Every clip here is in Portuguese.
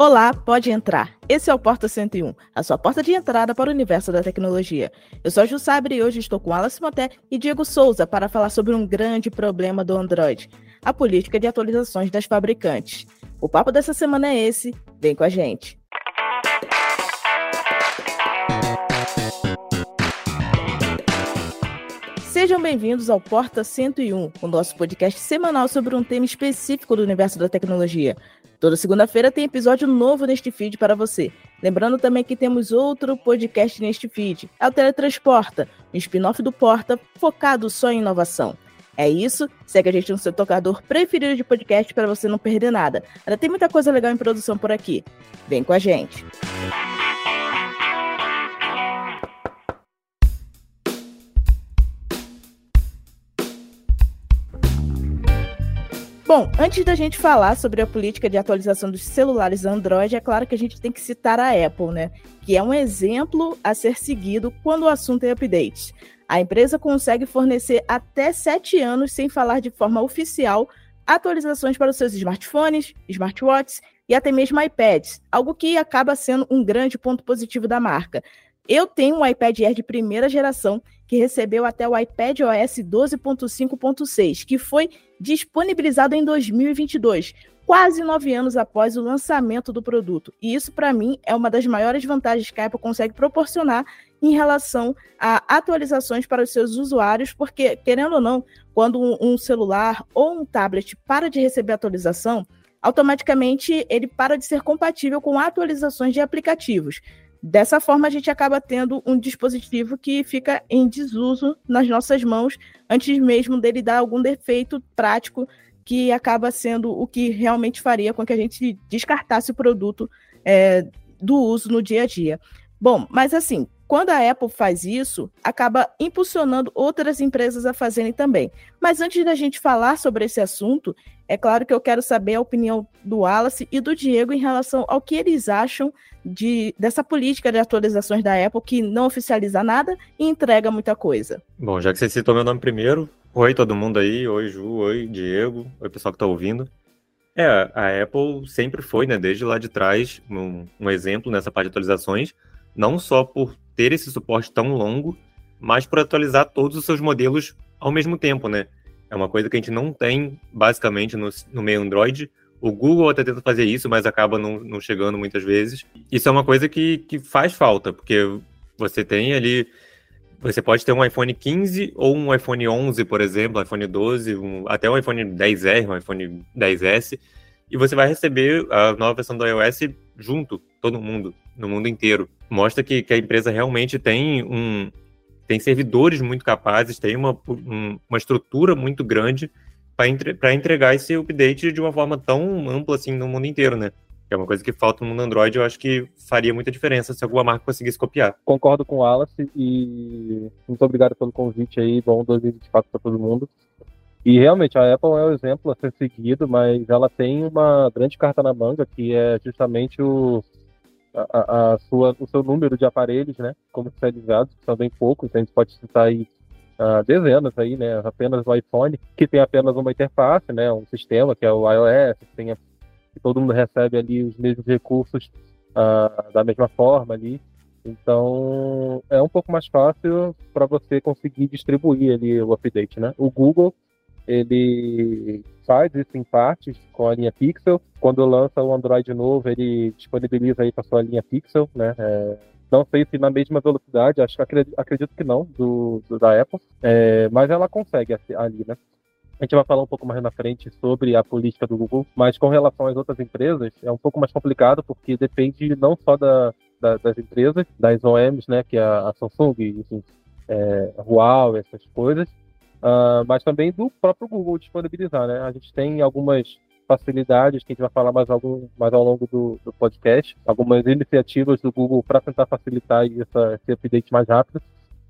Olá, pode entrar. Esse é o Porta 101, a sua porta de entrada para o universo da tecnologia. Eu sou a Ju Sabre e hoje estou com Alice Moté e Diego Souza para falar sobre um grande problema do Android, a política de atualizações das fabricantes. O papo dessa semana é esse, vem com a gente. Sejam bem-vindos ao Porta 101, o nosso podcast semanal sobre um tema específico do universo da tecnologia. Toda segunda-feira tem episódio novo neste feed para você. Lembrando também que temos outro podcast neste feed, é o Teletransporta, um spin-off do Porta focado só em inovação. É isso, segue a gente no seu tocador preferido de podcast para você não perder nada. Ainda tem muita coisa legal em produção por aqui. Vem com a gente. Bom, antes da gente falar sobre a política de atualização dos celulares Android, é claro que a gente tem que citar a Apple, né? Que é um exemplo a ser seguido quando o assunto é update. A empresa consegue fornecer até sete anos, sem falar de forma oficial, atualizações para os seus smartphones, smartwatches e até mesmo iPads, algo que acaba sendo um grande ponto positivo da marca. Eu tenho um iPad Air de primeira geração que recebeu até o iPad OS 12.5.6, que foi disponibilizado em 2022, quase nove anos após o lançamento do produto. E isso, para mim, é uma das maiores vantagens que a Apple consegue proporcionar em relação a atualizações para os seus usuários, porque, querendo ou não, quando um celular ou um tablet para de receber atualização, automaticamente ele para de ser compatível com atualizações de aplicativos. Dessa forma, a gente acaba tendo um dispositivo que fica em desuso nas nossas mãos, antes mesmo dele dar algum defeito prático que acaba sendo o que realmente faria com que a gente descartasse o produto é, do uso no dia a dia. Bom, mas assim, quando a Apple faz isso, acaba impulsionando outras empresas a fazerem também. Mas antes da gente falar sobre esse assunto, é claro que eu quero saber a opinião do Wallace e do Diego em relação ao que eles acham de, dessa política de atualizações da Apple que não oficializa nada e entrega muita coisa. Bom, já que você citou meu nome primeiro, oi todo mundo aí, oi Ju, oi Diego, oi pessoal que está ouvindo. É, a Apple sempre foi, né, desde lá de trás, um, um exemplo nessa parte de atualizações, não só por ter esse suporte tão longo, mas por atualizar todos os seus modelos ao mesmo tempo, né? É uma coisa que a gente não tem, basicamente, no, no meio Android. O Google até tenta fazer isso, mas acaba não, não chegando muitas vezes. Isso é uma coisa que, que faz falta, porque você tem ali. Você pode ter um iPhone 15 ou um iPhone 11, por exemplo, iPhone 12, um, até um iPhone 10R, um iPhone 10S, e você vai receber a nova versão do iOS junto, todo mundo, no mundo inteiro. Mostra que, que a empresa realmente tem um, tem servidores muito capazes, tem uma, um, uma estrutura muito grande para entre, entregar esse update de uma forma tão ampla assim no mundo inteiro, né? Que é uma coisa que falta no mundo Android, eu acho que faria muita diferença se alguma marca conseguisse copiar. Concordo com o Wallace e muito obrigado pelo convite aí, bom 2024 para todo mundo. E realmente a Apple é o exemplo a ser seguido, mas ela tem uma grande carta na manga que é justamente o a, a, sua, o seu número de aparelhos, né, comercializados, que são bem poucos, a gente pode citar aí uh, dezenas aí, né, apenas o iPhone, que tem apenas uma interface, né, um sistema que é o iOS, que, tem a, que todo mundo recebe ali os mesmos recursos uh, da mesma forma ali, então é um pouco mais fácil para você conseguir distribuir ali o update, né. O Google ele faz isso em partes com a linha Pixel. Quando lança o Android novo, ele disponibiliza aí para sua linha Pixel, né? É, não sei se na mesma velocidade, acho que acredito, acredito que não, do, do da Apple, é, mas ela consegue ali, né? A gente vai falar um pouco mais na frente sobre a política do Google, mas com relação às outras empresas, é um pouco mais complicado, porque depende não só da, da, das empresas, das OEMs, né, que é a Samsung, enfim, é, Huawei, essas coisas, uh, mas também do próprio Google disponibilizar, né? A gente tem algumas facilidades que a gente vai falar mais, algum, mais ao longo do, do podcast, algumas iniciativas do Google para tentar facilitar essa, esse update mais rápido.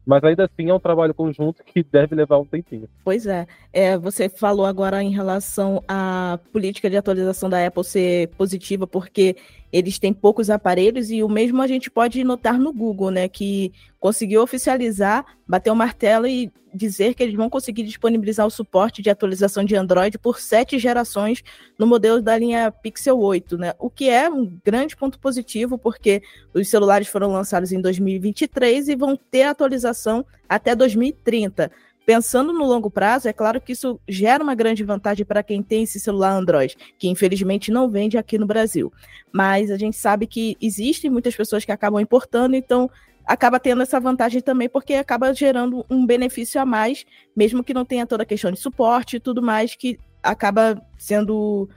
Mas ainda assim é um trabalho conjunto que deve levar um tempinho. Pois é. é. Você falou agora em relação à política de atualização da Apple ser positiva, porque eles têm poucos aparelhos e o mesmo a gente pode notar no Google, né, que conseguiu oficializar, bater o martelo e dizer que eles vão conseguir disponibilizar o suporte de atualização de Android por sete gerações no modelo da linha Pixel 8, né? O que é um grande ponto positivo, porque os celulares foram lançados em 2023 e vão ter atualização até 2030 pensando no longo prazo, é claro que isso gera uma grande vantagem para quem tem esse celular Android, que infelizmente não vende aqui no Brasil. Mas a gente sabe que existem muitas pessoas que acabam importando, então acaba tendo essa vantagem também, porque acaba gerando um benefício a mais, mesmo que não tenha toda a questão de suporte e tudo mais, que acaba sendo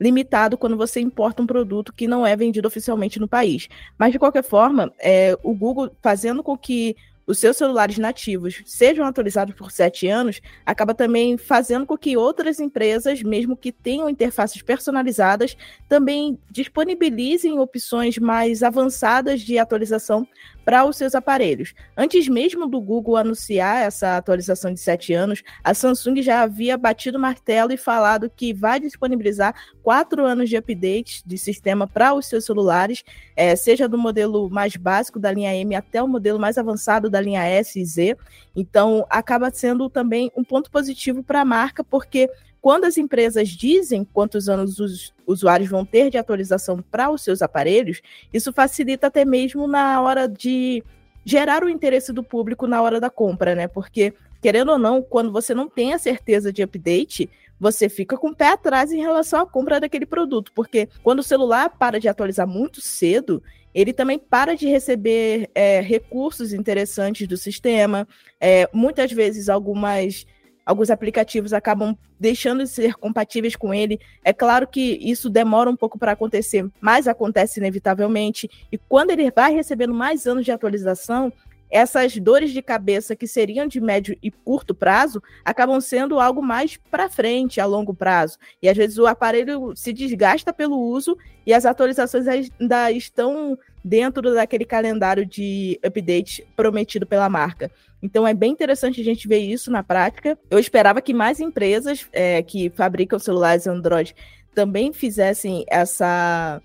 limitado quando você importa um produto que não é vendido oficialmente no país. Mas, de qualquer forma, é, o Google fazendo com que os seus celulares nativos sejam atualizados por sete anos, acaba também fazendo com que outras empresas, mesmo que tenham interfaces personalizadas, também disponibilizem opções mais avançadas de atualização para os seus aparelhos. Antes mesmo do Google anunciar essa atualização de sete anos, a Samsung já havia batido o martelo e falado que vai disponibilizar quatro anos de update de sistema para os seus celulares, é, seja do modelo mais básico da linha M até o modelo mais avançado da linha S e Z. Então, acaba sendo também um ponto positivo para a marca, porque quando as empresas dizem quantos anos os usuários vão ter de atualização para os seus aparelhos, isso facilita até mesmo na hora de gerar o interesse do público na hora da compra, né? Porque, querendo ou não, quando você não tem a certeza de update, você fica com o pé atrás em relação à compra daquele produto, porque quando o celular para de atualizar muito cedo, ele também para de receber é, recursos interessantes do sistema, é, muitas vezes algumas alguns aplicativos acabam deixando de ser compatíveis com ele. É claro que isso demora um pouco para acontecer, mas acontece inevitavelmente. E quando ele vai recebendo mais anos de atualização, essas dores de cabeça que seriam de médio e curto prazo acabam sendo algo mais para frente, a longo prazo. E às vezes o aparelho se desgasta pelo uso e as atualizações ainda estão dentro daquele calendário de update prometido pela marca. Então é bem interessante a gente ver isso na prática. Eu esperava que mais empresas é, que fabricam celulares Android também fizessem essa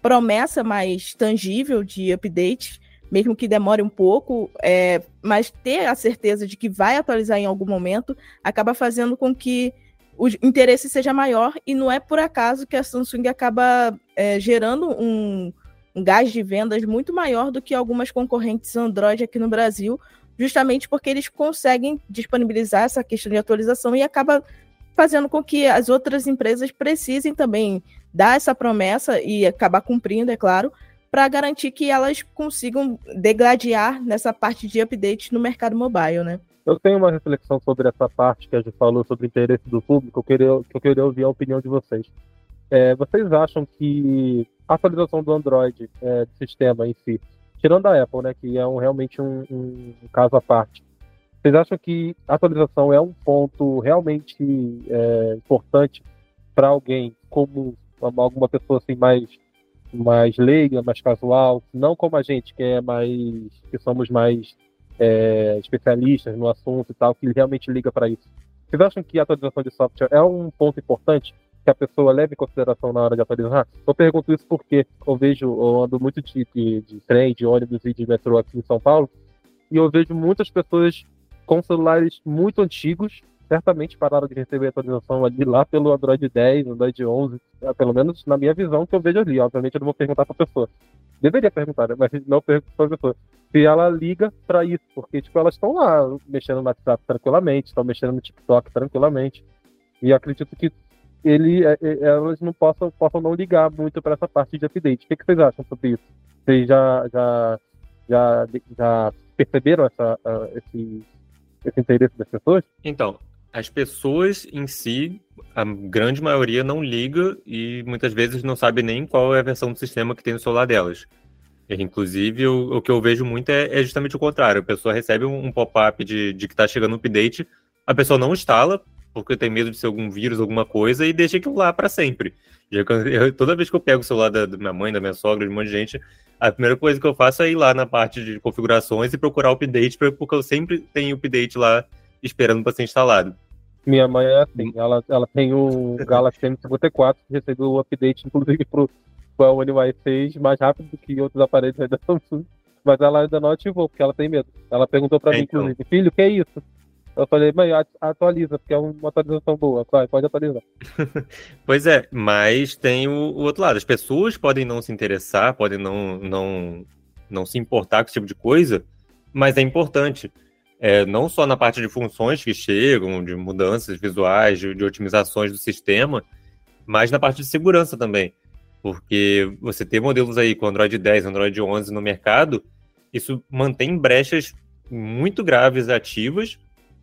promessa mais tangível de update, mesmo que demore um pouco, é, mas ter a certeza de que vai atualizar em algum momento acaba fazendo com que o interesse seja maior e não é por acaso que a Samsung acaba é, gerando um, um gás de vendas muito maior do que algumas concorrentes Android aqui no Brasil, justamente porque eles conseguem disponibilizar essa questão de atualização e acaba fazendo com que as outras empresas precisem também dar essa promessa e acabar cumprindo, é claro, para garantir que elas consigam degladiar nessa parte de update no mercado mobile, né? Eu tenho uma reflexão sobre essa parte que a gente falou sobre o interesse do público, eu queria, que eu queria ouvir a opinião de vocês. É, vocês acham que a atualização do Android, é, do sistema em si, tirando a Apple, né, que é um, realmente um, um, caso à parte, vocês acham que a atualização é um ponto realmente é, importante para alguém como alguma pessoa assim mais mais leiga, mais casual, não como a gente que é mais que somos mais é, especialistas no assunto e tal, que realmente liga para isso. Vocês acham que a atualização de software é um ponto importante que a pessoa leve em consideração na hora de atualizar? Eu pergunto isso porque eu vejo, eu ando muito de, de, de trem, de ônibus e de metrô aqui em São Paulo, e eu vejo muitas pessoas com celulares muito antigos, certamente pararam de receber atualização ali lá pelo Android 10, Android 11, é, pelo menos na minha visão que eu vejo ali. Obviamente eu não vou perguntar para a pessoa. Deveria perguntar, né? mas não pergunto para a pessoa. Se ela liga para isso, porque tipo, elas estão lá mexendo no WhatsApp tranquilamente, estão mexendo no TikTok tranquilamente. E acredito que ele, é, é, elas não possam, possam não ligar muito para essa parte de update. O que, que, vocês acham sobre isso? Vocês já, já, já, já perceberam essa, uh, esse, esse interesse das pessoas? Então, as pessoas em si, a grande maioria não liga e muitas vezes não sabe nem qual é a versão do sistema que tem no celular delas. Inclusive, o, o que eu vejo muito é, é, justamente o contrário. A pessoa recebe um, pop-up de, de que está chegando um update, a pessoa não instala, porque tem medo de ser algum vírus, alguma coisa, e deixa aquilo lá para sempre. Eu, toda vez que eu pego o celular da, da, minha mãe, da minha sogra, de um monte de gente, a primeira coisa que eu faço é ir lá na parte de configurações e procurar o update, porque eu sempre tenho update lá esperando para ser instalado. Minha mãe é assim, ela, ela tem o Galaxy M54, recebeu o update, inclusive, pro, o One UI 6 mais rápido do que outros aparelhos da Samsung. Mas ela ainda não ativou, porque ela tem medo. Ela perguntou pra é, mim, então. inclusive, filho, o que é isso? Eu falei, mãe, atualiza, porque é uma atualização boa. Vai, pode atualizar. pois é, mas tem o, o, outro lado. As pessoas podem não se interessar, podem não, não, não se importar com esse tipo de coisa, mas é importante. É, não só na parte de funções que chegam, de mudanças visuais, de, de otimizações do sistema, mas na parte de segurança também. Porque você ter modelos aí com Android 10, Android 11 no mercado, isso mantém brechas muito graves ativas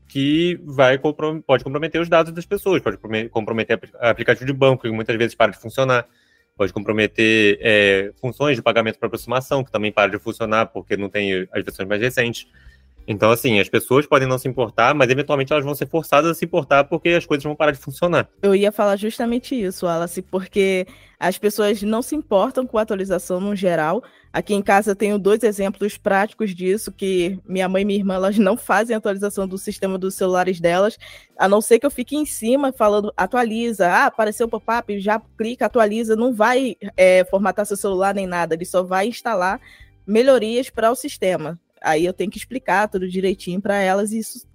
que vai pode comprometer os dados das pessoas, pode comprometer aplicativo de banco, que muitas vezes para de funcionar, pode comprometer é, funções de pagamento por aproximação, que também para de funcionar porque não tem as versões mais recentes. Então, assim, as pessoas podem não se importar, mas eventualmente elas vão ser forçadas a se importar porque as coisas vão parar de funcionar. Eu ia falar justamente isso, Wallace, porque as pessoas não se importam com a atualização no geral. Aqui em casa tenho dois exemplos práticos disso, que minha mãe e minha irmã elas não fazem atualização do sistema dos celulares delas, a não ser que eu fique em cima falando atualiza, ah, apareceu o pop-up, já clica, atualiza, não vai é, formatar seu celular nem nada, ele só vai instalar melhorias para o sistema. Aí eu tenho que explicar tudo direitinho para elas, isso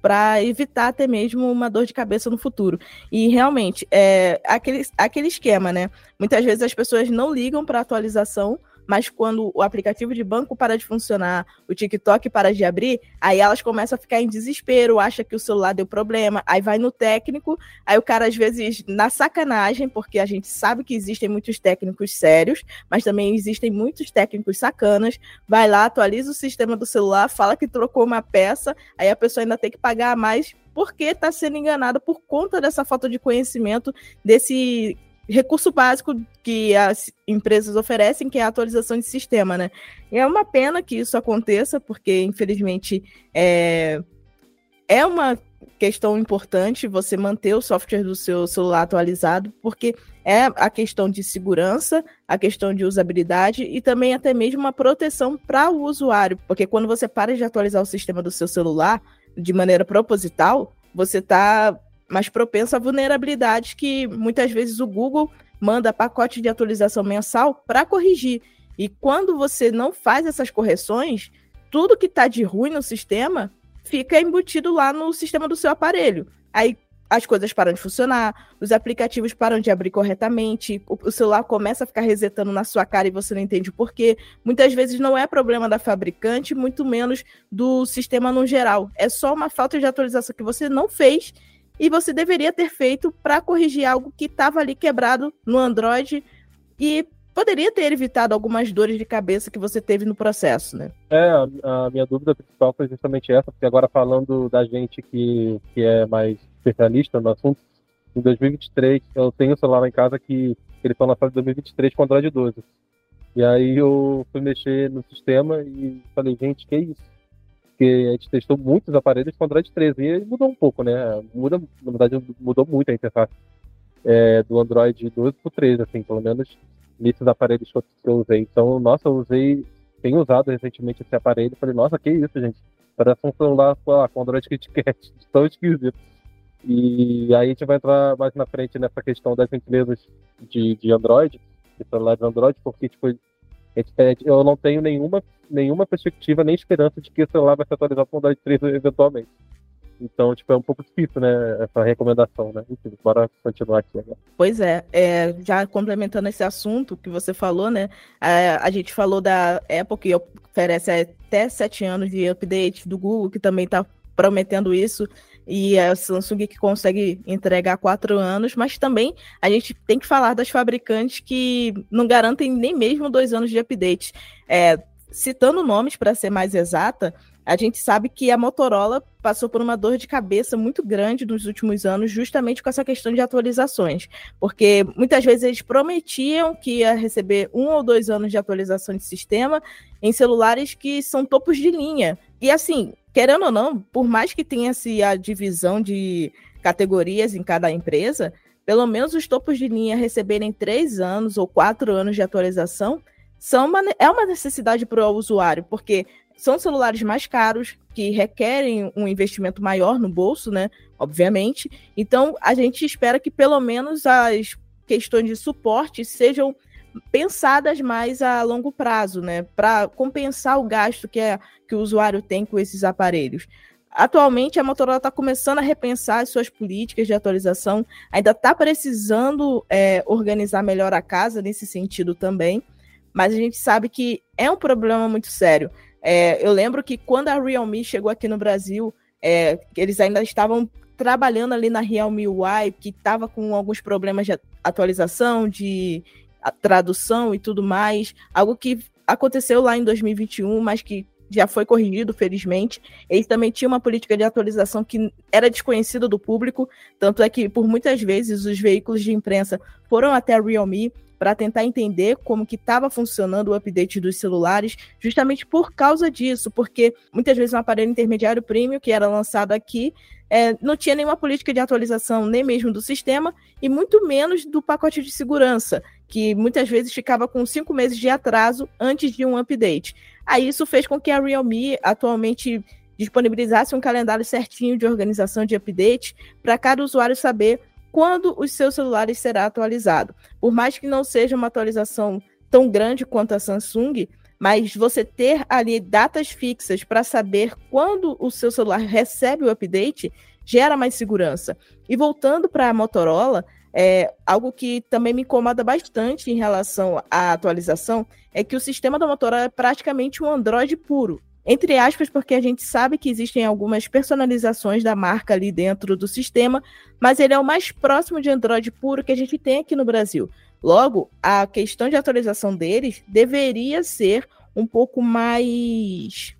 para evitar até mesmo uma dor de cabeça no futuro. E realmente, é aquele, aquele esquema, né? Muitas vezes as pessoas não ligam para atualização mas quando o aplicativo de banco para de funcionar, o TikTok para de abrir, aí elas começam a ficar em desespero, acha que o celular deu problema, aí vai no técnico, aí o cara às vezes na sacanagem, porque a gente sabe que existem muitos técnicos sérios, mas também existem muitos técnicos sacanas, vai lá, atualiza o sistema do celular, fala que trocou uma peça, aí a pessoa ainda tem que pagar mais porque está sendo enganada por conta dessa falta de conhecimento desse recurso básico que as empresas oferecem, que é a atualização de sistema, né? E é uma pena que isso aconteça, porque, infelizmente, é, é uma questão importante você manter o software do seu celular atualizado, porque é a questão de segurança, a questão de usabilidade e também até mesmo uma proteção para o usuário, porque quando você para de atualizar o sistema do seu celular de maneira proposital, você está mais propenso a vulnerabilidades que muitas vezes o Google manda pacote de atualização mensal para corrigir. E quando você não faz essas correções, tudo que está de ruim no sistema fica embutido lá no sistema do seu aparelho. Aí as coisas param de funcionar, os aplicativos param de abrir corretamente, o, celular começa a ficar resetando na sua cara e você não entende o porquê. Muitas vezes não é problema da fabricante, muito menos do sistema no geral. É só uma falta de atualização que você não fez e você deveria ter feito para corrigir algo que estava ali quebrado no Android e poderia ter evitado algumas dores de cabeça que você teve no processo, né? É, a, minha dúvida principal foi justamente essa, porque agora falando da gente que, que é mais especialista no assunto, em 2023, eu tenho um celular em casa que eles estão lançados em 2023 com Android 12. E aí eu fui mexer no sistema e falei, gente, que é isso? Porque a gente testou muitos aparelhos com Android 13 e mudou um pouco, né? Muda, na verdade, mudou muito a interface é, do Android 12 para o 13, assim, pelo menos nesses aparelhos que eu usei. Então, nossa, eu usei, tenho usado recentemente esse aparelho e falei, nossa, que isso, gente? Parece um celular lá, com Android KitKat, tão esquisito. E aí a gente vai entrar mais na frente nessa questão das empresas de, de Android, de celulares Android, porque, tipo, eu não tenho nenhuma, nenhuma perspectiva nem esperança de que o celular vai se atualizar com o Android 3 eventualmente. Então, tipo, é um pouco difícil, né, essa recomendação, né? Enfim, bora continuar aqui agora. Pois é, é já complementando esse assunto que você falou, né, a, a gente falou da Apple que oferece até sete anos de update, do Google que também está prometendo isso, e a Samsung que consegue entregar quatro anos, mas também a gente tem que falar das fabricantes que não garantem nem mesmo dois anos de update. É, citando nomes para ser mais exata, a gente sabe que a Motorola passou por uma dor de cabeça muito grande nos últimos anos, justamente com essa questão de atualizações, porque muitas vezes eles prometiam que ia receber um ou dois anos de atualização de sistema em celulares que são topos de linha. E assim, querendo ou não, por mais que tenha-se a divisão de categorias em cada empresa, pelo menos os topos de linha receberem três anos ou quatro anos de atualização são uma, é uma necessidade para o usuário, porque são celulares mais caros, que requerem um investimento maior no bolso, né? Obviamente. Então, a gente espera que pelo menos as questões de suporte sejam pensadas mais a longo prazo, né? Para compensar o gasto que, é, que o usuário tem com esses aparelhos. Atualmente, a Motorola está começando a repensar as suas políticas de atualização, ainda está precisando é, organizar melhor a casa nesse sentido também, mas a gente sabe que é um problema muito sério. É, eu lembro que quando a Realme chegou aqui no Brasil, é, eles ainda estavam trabalhando ali na Realme UI, que estava com alguns problemas de atualização, de tradução e tudo mais, algo que aconteceu lá em 2021, mas que já foi corrigido, felizmente. Eles também tinham uma política de atualização que era desconhecida do público, tanto é que por muitas vezes os veículos de imprensa foram até a Realme para tentar entender como que estava funcionando o update dos celulares, justamente por causa disso, porque muitas vezes um aparelho intermediário premium que era lançado aqui é, não tinha nenhuma política de atualização, nem mesmo do sistema, e muito menos do pacote de segurança, que muitas vezes ficava com cinco meses de atraso antes de um update. Aí isso fez com que a Realme atualmente disponibilizasse um calendário certinho de organização de update para cada usuário saber quando os seus celulares será atualizado. Por mais que não seja uma atualização tão grande quanto a Samsung, mas você ter ali datas fixas para saber quando o seu celular recebe o update gera mais segurança. E voltando para a Motorola, é, algo que também me incomoda bastante em relação à atualização é que o sistema da Motorola é praticamente um Android puro. Entre aspas, porque a gente sabe que existem algumas personalizações da marca ali dentro do sistema, mas ele é o mais próximo de Android puro que a gente tem aqui no Brasil. Logo, a questão de atualização deles deveria ser um pouco mais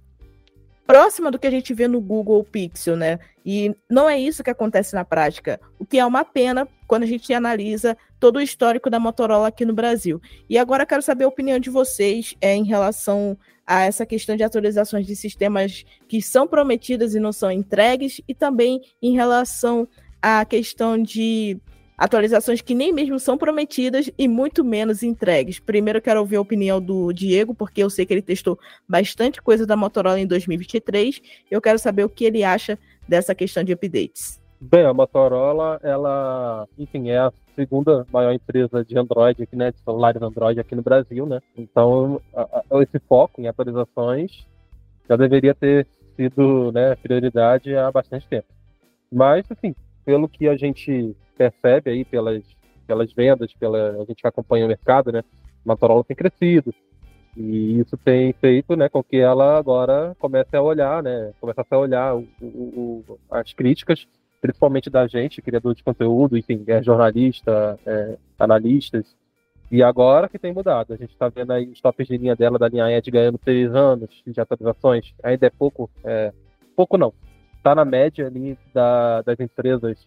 próxima do que a gente vê no Google Pixel, né? E não é isso que acontece na prática, o que é uma pena quando a gente analisa todo o histórico da Motorola aqui no Brasil. E agora quero saber a opinião de vocês é, em relação a essa questão de atualizações de sistemas que são prometidas e não são entregues, e também em relação à questão de atualizações que nem mesmo são prometidas e muito menos entregues. Primeiro quero ouvir a opinião do Diego, porque eu sei que ele testou bastante coisa da Motorola em 2023. Eu quero saber o que ele acha dessa questão de updates. Bem, a Motorola, ela, enfim, é a segunda maior empresa de Android aqui, né, de celulares Android aqui no Brasil, né? Então, a, a, esse foco em atualizações já deveria ter sido, né, prioridade há bastante tempo. Mas, assim, pelo que a gente percebe aí pelas, pelas vendas, pela, a gente acompanha o mercado, né? Motorola tem crescido. E isso tem feito né, com que ela agora comece a olhar, né? Começasse a olhar o, o, as críticas, principalmente da gente, criador de conteúdo, enfim, é jornalista, é, analistas. E agora que tem mudado. A gente está vendo aí os tops de linha dela, da linha Edge, ganhando três anos de atualizações. Ainda é pouco, é, pouco não. Está na média ali da, das empresas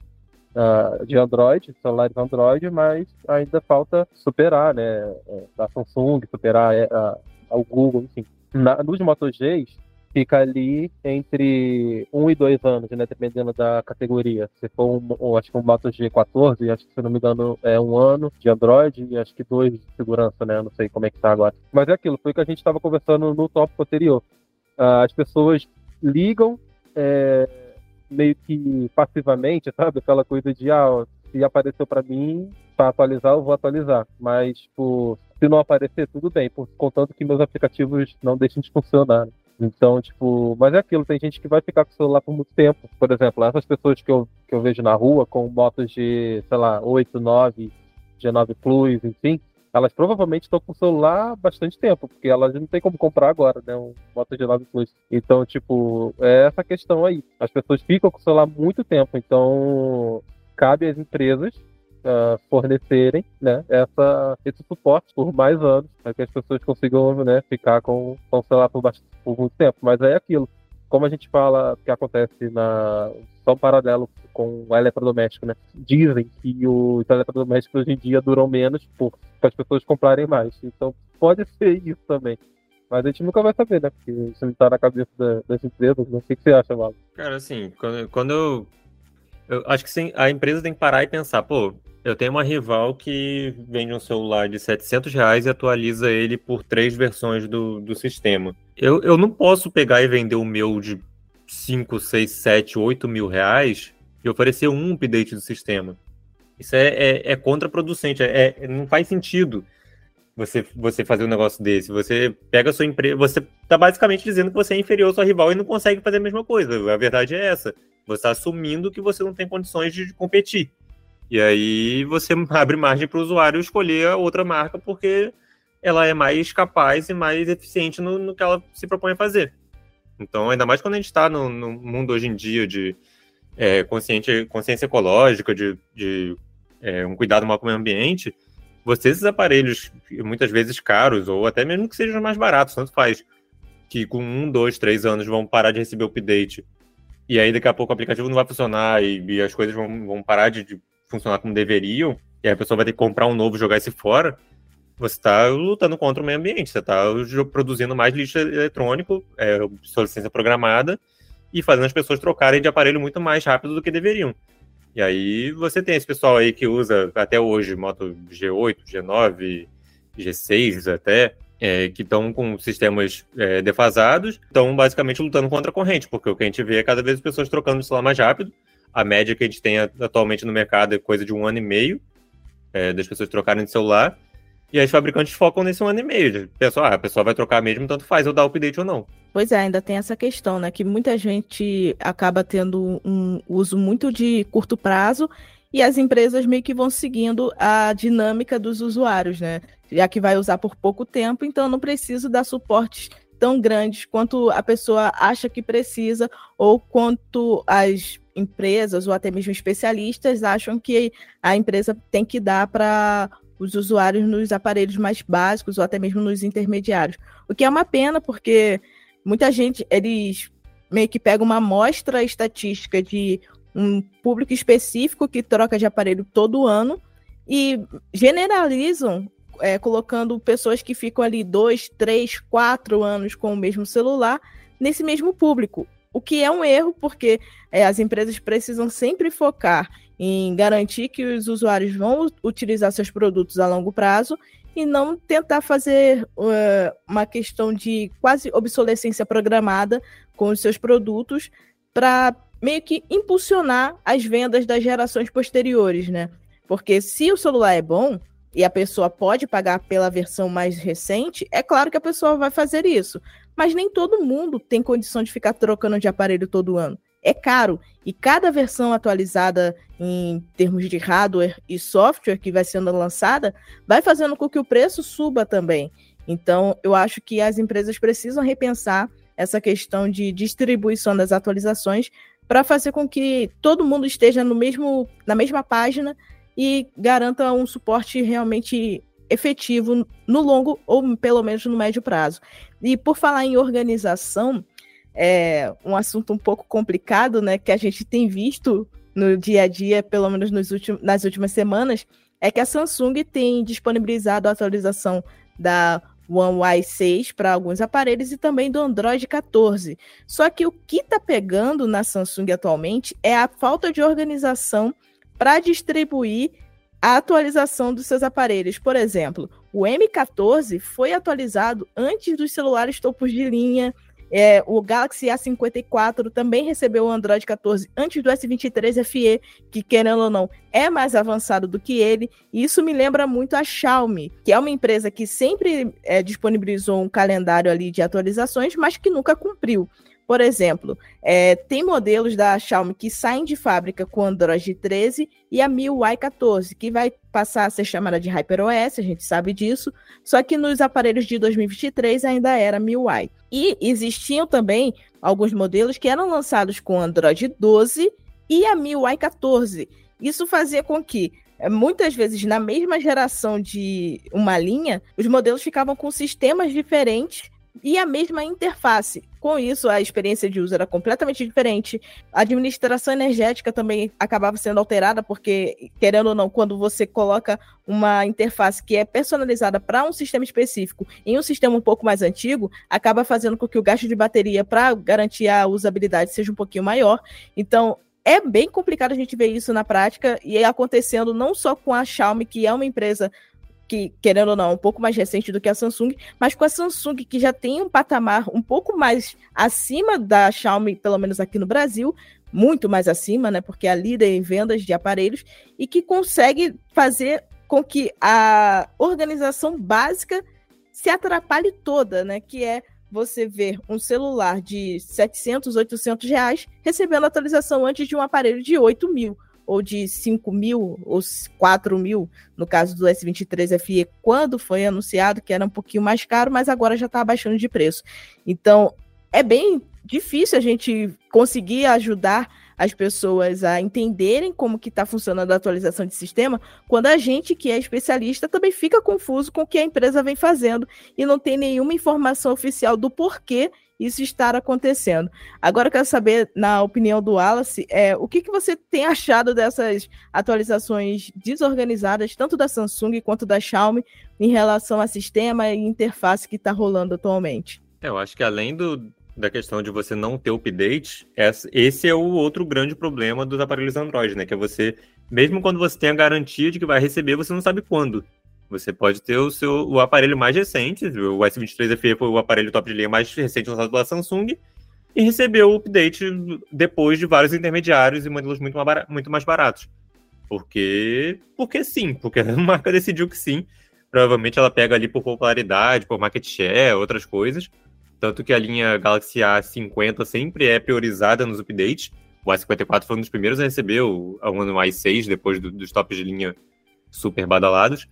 uh, de Android, celulares Android, mas ainda falta superar, né? É, a Samsung, superar é, o Google, enfim. Na, nos Moto Gs, fica ali entre 1 um e 2 anos, né, dependendo da categoria. Se for um, um, acho que um Moto G14, acho que se não me engano é um ano de Android e acho que dois de segurança, né? Não sei como é que tá agora. Mas é aquilo, foi o que a gente estava conversando no tópico anterior. Uh, as pessoas ligam é, meio que passivamente, sabe? Aquela coisa de, ah, se apareceu para mim, para atualizar, eu vou atualizar. Mas, tipo, se não aparecer, tudo bem, contanto que meus aplicativos não deixem de funcionar. Então, tipo, mas é aquilo, tem gente que vai ficar com o celular por muito tempo. Por exemplo, essas pessoas que eu, que eu vejo na rua com motos de, sei lá, 8, 9, G9 Plus, enfim, elas provavelmente estão com o celular há bastante tempo, porque elas não tem como comprar agora, né? Um Moto G9 Plus. Então, tipo, é essa questão aí. As pessoas ficam com o celular muito tempo, então cabe às empresas uh, fornecerem né, essa, esse suporte por mais anos, para que as pessoas consigam né, ficar com, com o celular por, bastante, por muito tempo. Mas é aquilo. Como a gente fala que acontece na só um paralelo com o eletrodoméstico, né? Dizem que os eletrodomésticos hoje em dia duram menos para as pessoas comprarem mais. Então pode ser isso também. Mas a gente nunca vai saber, né? Porque isso não tá na cabeça da, das empresas. Sei o que você acha, Malo. Cara, assim, quando, quando eu. Eu acho que sim, a empresa tem que parar e pensar, pô, eu tenho uma rival que vende um celular de 700 reais e atualiza ele por três versões do, do sistema. Eu, eu não posso pegar e vender o meu de 5, 6, 7, 8 mil reais e oferecer um update do sistema. Isso é, é, é contraproducente, é, é, não faz sentido. você, você fazer um negócio desse. Você pega a sua empresa. Você tá basicamente dizendo que você é inferior ao seu rival e não consegue fazer a mesma coisa. A verdade é essa. Você está assumindo que você não tem condições de competir. E aí você abre margem para o usuário escolher a outra marca porque ela é mais capaz e mais eficiente no, no que ela se propõe a fazer. Então, ainda mais quando a gente está no, no, mundo hoje em dia de é, consciente, consciência ecológica, de, de é, um cuidado maior com o meio ambiente, você esses aparelhos, muitas vezes caros, ou até mesmo que sejam mais baratos, tanto faz, que com um, dois, três anos vão parar de receber update, e aí daqui a pouco o aplicativo não vai funcionar e, e as coisas vão, vão parar de, de, funcionar como deveriam, e aí a pessoa vai ter que comprar um novo jogar esse fora, você está lutando contra o meio ambiente, você está produzindo mais lixo eletrônico, é, obsolescência programada, e fazendo as pessoas trocarem de aparelho muito mais rápido do que deveriam. E aí você tem esse pessoal aí que usa até hoje moto G8, G9, G6 até, é, que estão com sistemas é, defasados, estão basicamente lutando contra a corrente, porque o que a gente vê é cada vez as pessoas trocando de celular mais rápido. A média que a gente tem atualmente no mercado é coisa de um ano e meio é, das pessoas trocarem de celular. E aí os fabricantes focam nesse um ano e meio. Pessoal, ah, a pessoa vai trocar mesmo, tanto faz eu dar update ou não. Pois é, ainda tem essa questão, né? Que muita gente acaba tendo um uso muito de curto prazo e as empresas meio que vão seguindo a dinâmica dos usuários, né? Já que vai usar por pouco tempo, então não preciso dar suportes tão grandes quanto a pessoa acha que precisa ou quanto as empresas ou até mesmo especialistas acham que a empresa tem que dar para os usuários nos aparelhos mais básicos ou até mesmo nos intermediários. O que é uma pena, porque muita gente, eles meio que pegam uma amostra estatística de um público específico que troca de aparelho todo ano e generalizam, é, colocando pessoas que ficam ali dois, três, quatro anos com o mesmo celular nesse mesmo público. O que é um erro, porque é, as empresas precisam sempre focar em garantir que os usuários vão utilizar seus produtos a longo prazo e não tentar fazer uh, uma questão de quase obsolescência programada com os seus produtos para meio que impulsionar as vendas das gerações posteriores, né? Porque se o celular é bom e a pessoa pode pagar pela versão mais recente, é claro que a pessoa vai fazer isso. Mas nem todo mundo tem condição de ficar trocando de aparelho todo ano é caro. E cada versão atualizada em termos de hardware e software que vai sendo lançada vai fazendo com que o preço suba também. Então, eu acho que as empresas precisam repensar essa questão de distribuição das atualizações para fazer com que todo mundo esteja no mesmo, na mesma página e garanta um suporte realmente efetivo no longo ou pelo menos no médio prazo. E por falar em organização, é um assunto um pouco complicado, né, que a gente tem visto no dia a dia, pelo menos nos últimos, nas últimas semanas, é que a Samsung tem disponibilizado a atualização da One UI 6 para alguns aparelhos e também do Android 14. Só que o que está pegando na Samsung atualmente é a falta de organização para distribuir a atualização dos seus aparelhos. Por exemplo, o M14 foi atualizado antes dos celulares topos de linha, é, o Galaxy A54 também recebeu o Android 14 antes do S23 FE, que querendo ou não é mais avançado do que ele. E isso me lembra muito a Xiaomi, que é uma empresa que sempre é, disponibilizou um calendário ali de atualizações, mas que nunca cumpriu. Por exemplo, é, tem modelos da Xiaomi que saem de fábrica com Android 13 e a MIUI 14, que vai passar a ser chamada de HyperOS, a gente sabe disso, só que nos aparelhos de 2023 ainda era MIUI. E existiam também alguns modelos que eram lançados com Android 12 e a MIUI 14. Isso fazia com que é, muitas vezes na mesma geração de uma linha, os modelos ficavam com sistemas diferentes e a mesma interface. Com isso, a experiência de uso era completamente diferente. A administração energética também acabava sendo alterada, porque, querendo ou não, quando você coloca uma interface que é personalizada para um sistema específico em um sistema um pouco mais antigo, acaba fazendo com que o gasto de bateria para garantir a usabilidade seja um pouquinho maior. Então, é bem complicado a gente ver isso na prática e acontecendo não só com a Xiaomi, que é uma empresa que, querendo ou não, é um pouco mais recente do que a Samsung, mas com a Samsung, que já tem um patamar um pouco mais acima da Xiaomi, pelo menos aqui no Brasil, muito mais acima, né? Porque é a líder em vendas de aparelhos e que consegue fazer com que a organização básica se atrapalhe toda, né? Que é você ver um celular de 700, 800 reais recebendo atualização antes de um aparelho de 8 mil ou de 5 mil ou 4 mil, no caso do S23 FE, quando foi anunciado que era um pouquinho mais caro, mas agora já está abaixando de preço. Então, é bem difícil a gente conseguir ajudar as pessoas a entenderem como que está funcionando a atualização de sistema, quando a gente que é especialista também fica confuso com o que a empresa vem fazendo e não tem nenhuma informação oficial do porquê isso estar acontecendo. Agora eu quero saber, na opinião do Wallace, é, o que, que você tem achado dessas atualizações desorganizadas, tanto da Samsung quanto da Xiaomi, em relação a sistema e interface que está rolando atualmente? Eu acho que além do, da questão de você não ter update, esse é o outro grande problema dos aparelhos Android, né? Que é você, mesmo quando você tem a garantia de que vai receber, você não sabe quando. Você pode ter o seu o aparelho mais recente, o S23 FE foi o aparelho top de linha mais recente lançado pela Samsung, e recebeu o update depois de vários intermediários e modelos muito muito mais baratos. Porque, porque sim, porque a marca decidiu que sim. Provavelmente ela pega ali por popularidade, por market share, outras coisas. Tanto que a linha Galaxy A50 sempre é priorizada nos updates. O A54 foi um dos primeiros a receber o, o i6 depois do, dos tops de linha super badalados.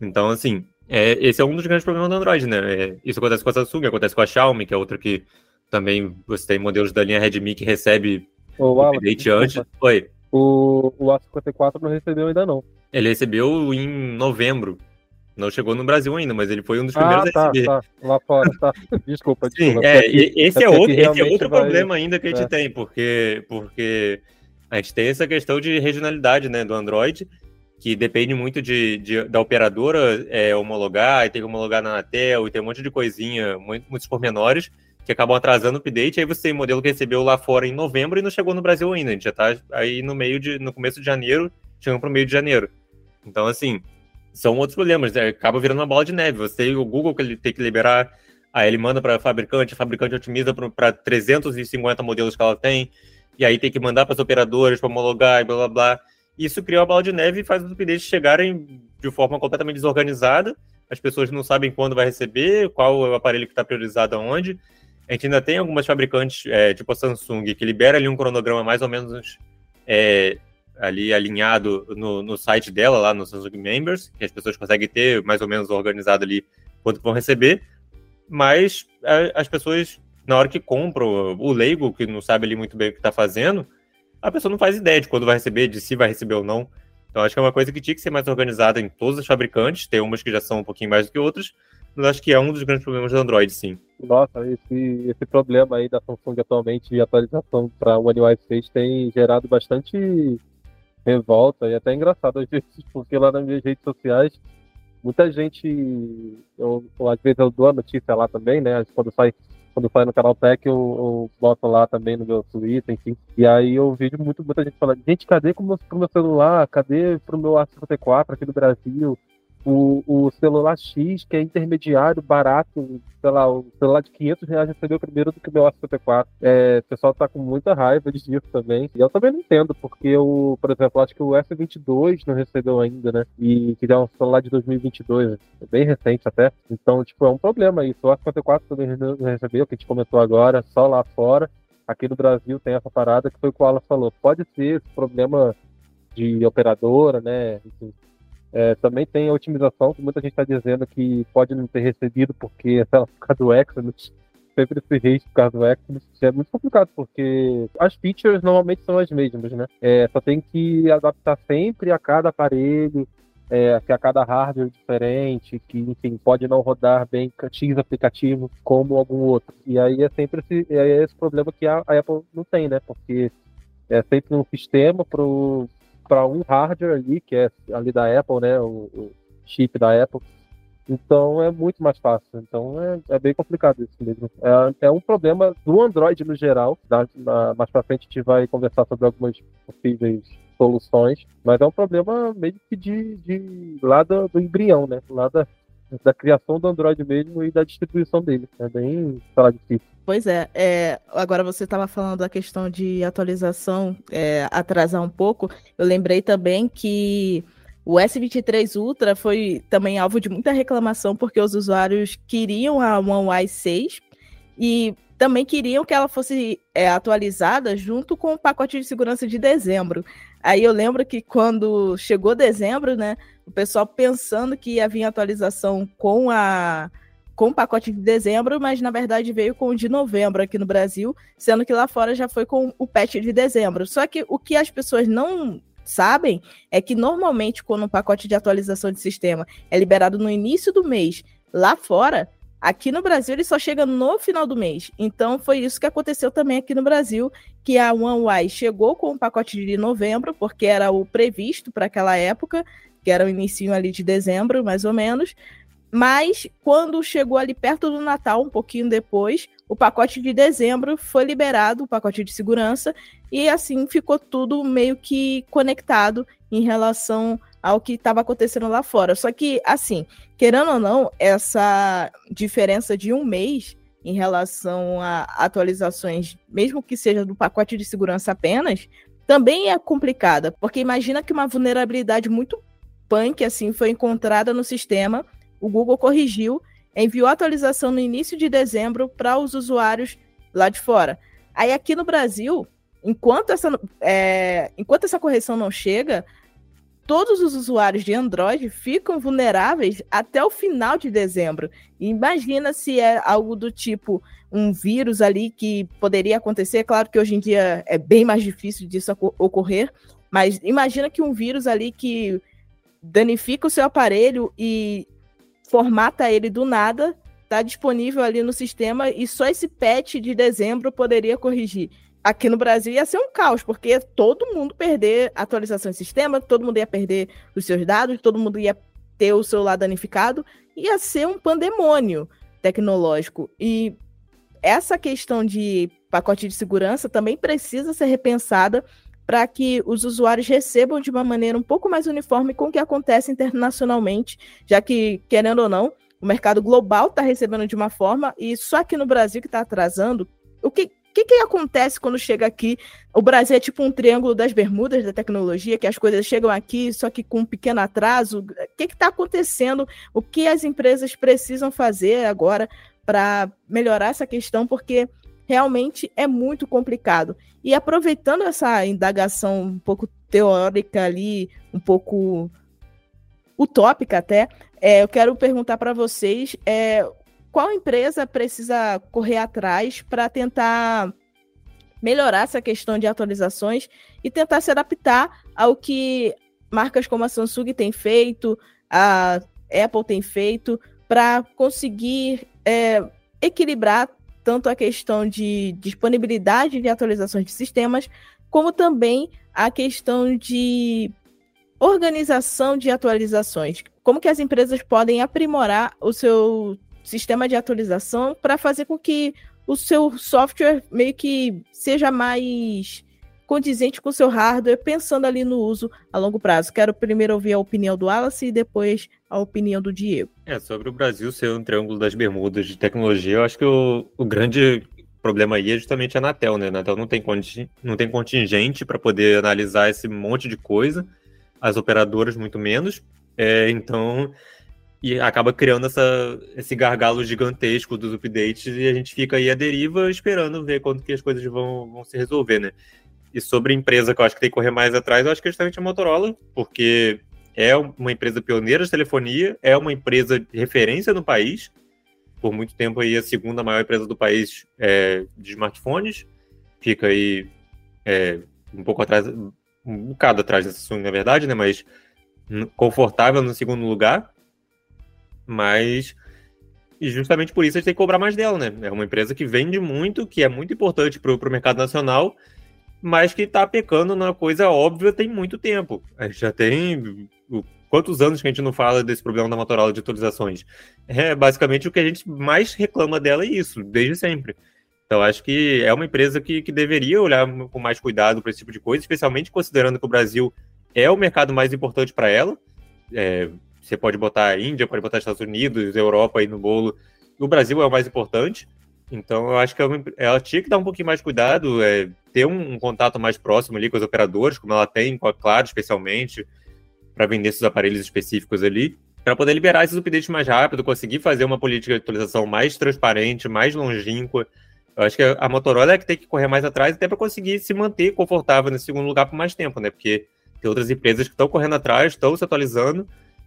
Então, assim, é, esse é um dos grandes problemas do Android, né? É, isso acontece com a Samsung, acontece com a Xiaomi, que é outra que também você tem modelos da linha Redmi que recebe o update antes. Oi. O, o A54 não recebeu ainda não. Ele recebeu em novembro. Não chegou no Brasil ainda, mas ele foi um dos primeiros ah, tá, a receber. Tá, lá fora, tá. Desculpa, Sim, desculpa. É, esse, é outro, esse é outro vai... problema ainda que a gente é. tem, porque, porque a gente tem essa questão de regionalidade né, do Android, que depende muito de, de da operadora é, homologar, e tem que homologar na Anatel, e tem um monte de coisinha, muito, muitos pormenores, que acabam atrasando o update, aí você tem modelo que recebeu lá fora em novembro e não chegou no Brasil ainda, a gente já tá aí no meio de, no começo de janeiro, chegando para o meio de janeiro. Então, assim, são outros problemas, né? acaba virando uma bola de neve. Você o Google que ele tem que liberar, aí ele manda para fabricante, a fabricante otimiza para 350 modelos que ela tem, e aí tem que mandar para as operadoras para homologar e blá blá blá. Isso cria uma bola de neve e faz os updates chegarem de forma completamente desorganizada. As pessoas não sabem quando vai receber, qual é o aparelho que está priorizado aonde. A gente ainda tem algumas fabricantes, é, tipo a Samsung, que libera ali um cronograma mais ou menos é, ali alinhado no, no site dela, lá no Samsung Members, que as pessoas conseguem ter mais ou menos organizado ali quanto vão receber, mas a, as pessoas, na hora que compram, o leigo, que não sabe ali muito bem o que está fazendo, a pessoa não faz ideia de quando vai receber, de se vai receber ou não. Então acho que é uma coisa que tinha que ser mais organizada em todos os fabricantes, tem umas que já são um pouquinho mais do que outras, mas acho que é um dos grandes problemas do Android, sim. Nossa, esse, esse problema aí da Samsung atualmente de atualização para o One UI 6 tem gerado bastante revolta e até engraçado às vezes, porque lá nas minhas redes sociais, muita gente, eu, às vezes eu dou a notícia lá também, né? Quando sai, quando sai no canal Tech, eu, eu boto lá também no meu Twitter, enfim. E aí eu vejo muito, muita gente falando, gente, cadê pro meu, pro meu celular? Cadê pro meu A54 aqui do Brasil? O, o celular X, que é intermediário, barato, sei lá, o celular de 500 reais recebeu primeiro do que o meu A54. É, o pessoal tá com muita raiva disso também. E eu também não entendo, porque, o, por exemplo, acho que o S22 não recebeu ainda, né? E que é um celular de 2022, é bem recente até. Então, tipo, é um problema isso. O A54 também não recebeu, que a gente comentou agora, só lá fora. Aqui no Brasil tem essa parada que foi o que o Alan falou. Pode ser esse problema de operadora, né? É, também tem a otimização, que muita gente está dizendo que pode não ter recebido porque, sei lá, por causa do Exynos, sempre esse risco por causa do Exynos. É muito complicado, porque as features normalmente são as mesmas, né? É, só tem que adaptar sempre a cada aparelho, é, que a cada hardware diferente, que, enfim, pode não rodar bem X aplicativo como algum outro. E aí é sempre esse, é esse problema que a, a Apple não tem, né? Porque é sempre um sistema para para um hardware ali, que é ali da Apple, né? O, o, chip da Apple. Então é muito mais fácil. Então é, é bem complicado isso mesmo. É, é um problema do Android no geral. Da, na, mais para frente a gente vai conversar sobre algumas possíveis soluções, mas é um problema meio que de, de lá do, do embrião, né? Lá da, da criação do Android mesmo e da distribuição dele. É bem, sei lá, difícil. Pois é, é agora você estava falando da questão de atualização é, atrasar um pouco. Eu lembrei também que O S23 Ultra foi também alvo de muita reclamação porque os usuários queriam a One UI 6 e também queriam que ela fosse é, atualizada junto com o pacote de segurança de dezembro. Aí eu lembro que quando chegou dezembro, né, o pessoal pensando que ia vir atualização com a com o pacote de dezembro, mas na verdade veio com o de novembro aqui no Brasil, sendo que lá fora já foi com o patch de dezembro. Só que o que as pessoas não sabem é que normalmente quando um pacote de atualização de sistema é liberado no início do mês, lá fora, aqui no Brasil ele só chega no final do mês. Então foi isso que aconteceu também aqui no Brasil, que a One UI chegou com o pacote de novembro, porque era o previsto para aquela época, que era o início ali de dezembro, mais ou menos. Mas quando chegou ali perto do Natal, um pouquinho depois, o pacote de dezembro foi liberado, o pacote de segurança, e assim ficou tudo meio que conectado em relação ao que estava acontecendo lá fora. Só que, assim, querendo ou não, essa diferença de um mês em relação a atualizações, mesmo que seja do pacote de segurança apenas, também é complicada, porque imagina que uma vulnerabilidade muito punk assim foi encontrada no sistema, o Google corrigiu, enviou atualização no início de dezembro para os usuários lá de fora. Aí aqui no Brasil, enquanto essa, é, enquanto essa correção não chega, todos os usuários de Android ficam vulneráveis até o final de dezembro. imagina se é algo do tipo um vírus ali que poderia acontecer. Claro que hoje em dia é bem mais difícil disso ocorrer, mas imagina que um vírus ali que danifica o seu aparelho e formata ele do nada, está disponível ali no sistema e só esse patch de dezembro poderia corrigir aqui no Brasil ia ser um caos, porque todo mundo perder atualização de sistema, todo mundo ia perder os seus dados, todo mundo ia ter o celular danificado, ia ser um pandemônio tecnológico. E essa questão de pacote de segurança também precisa ser repensada para que os usuários recebam de uma maneira um pouco mais uniforme com o que acontece internacionalmente, já que, querendo ou não, o mercado global está recebendo de uma forma e só aqui no Brasil que está atrasando. O que, que, que acontece quando chega aqui? O Brasil é tipo um triângulo das bermudas da tecnologia, que as coisas chegam aqui, só que com um pequeno atraso. O que está acontecendo? O que as empresas precisam fazer agora para melhorar essa questão? Porque realmente é muito complicado. E aproveitando essa indagação um pouco teórica ali, um pouco utópica até, é, eu quero perguntar para vocês é, qual empresa precisa correr atrás para tentar melhorar essa questão de atualizações e tentar se adaptar ao que marcas como a Samsung tem feito, a Apple tem feito, para conseguir é, equilibrar tanto a questão de disponibilidade de atualizações de sistemas, como também a questão de organização de atualizações. Como que as empresas podem aprimorar o seu sistema de atualização para fazer com que o seu software meio que seja mais condizente com seu hardware, pensando ali no uso a longo prazo. Quero primeiro ouvir a opinião do Wallace e depois a opinião do Diego. É, sobre o Brasil ser um triângulo das bermudas de tecnologia, eu acho que o, o grande problema aí é justamente a Anatel, né? A Anatel não tem, não tem contingente para poder analisar esse monte de coisa, as operadoras muito menos. É, então, e acaba criando essa, esse gargalo gigantesco dos updates e a gente fica aí à deriva esperando ver quando que as coisas vão, vão se resolver, né? E sobre empresa que eu acho que tem que correr mais atrás, eu acho que é justamente a Motorola, porque é uma empresa pioneira de telefonia, é uma empresa de referência no país, por muito tempo aí a segunda maior empresa do país é, de smartphones, fica aí é, um pouco atrás, um bocado atrás da Samsung, na verdade, né? Mas confortável no segundo lugar mas e justamente por isso a gente tem que cobrar mais dela, né? É uma empresa que vende muito, que é muito importante para o mercado nacional, mas que está pecando na coisa óbvia tem muito tempo. Gente já tem. Quantos anos que a gente não fala desse problema da Motorola de atualizações? É basicamente o que a gente mais reclama dela é isso, desde sempre. Então, acho que é uma empresa que, que deveria olhar com mais cuidado para esse tipo de coisa, especialmente considerando que o Brasil é o mercado mais importante para ela. É, você pode botar a Índia, pode botar Estados Unidos, Europa aí no bolo. O Brasil é o mais importante. Então, eu acho que ela tinha que dar um pouquinho mais cuidado, é, ter um, um, contato mais próximo ali com os operadores, como ela tem com a Claro, especialmente, para vender esses aparelhos específicos ali, para poder liberar esses updates mais rápido, conseguir fazer uma política de atualização mais transparente, mais longínqua. Eu acho que a Motorola é que tem que correr mais atrás até para conseguir se manter confortável nesse segundo lugar por mais tempo, né? Porque tem outras empresas que estão correndo atrás, estão se atualizando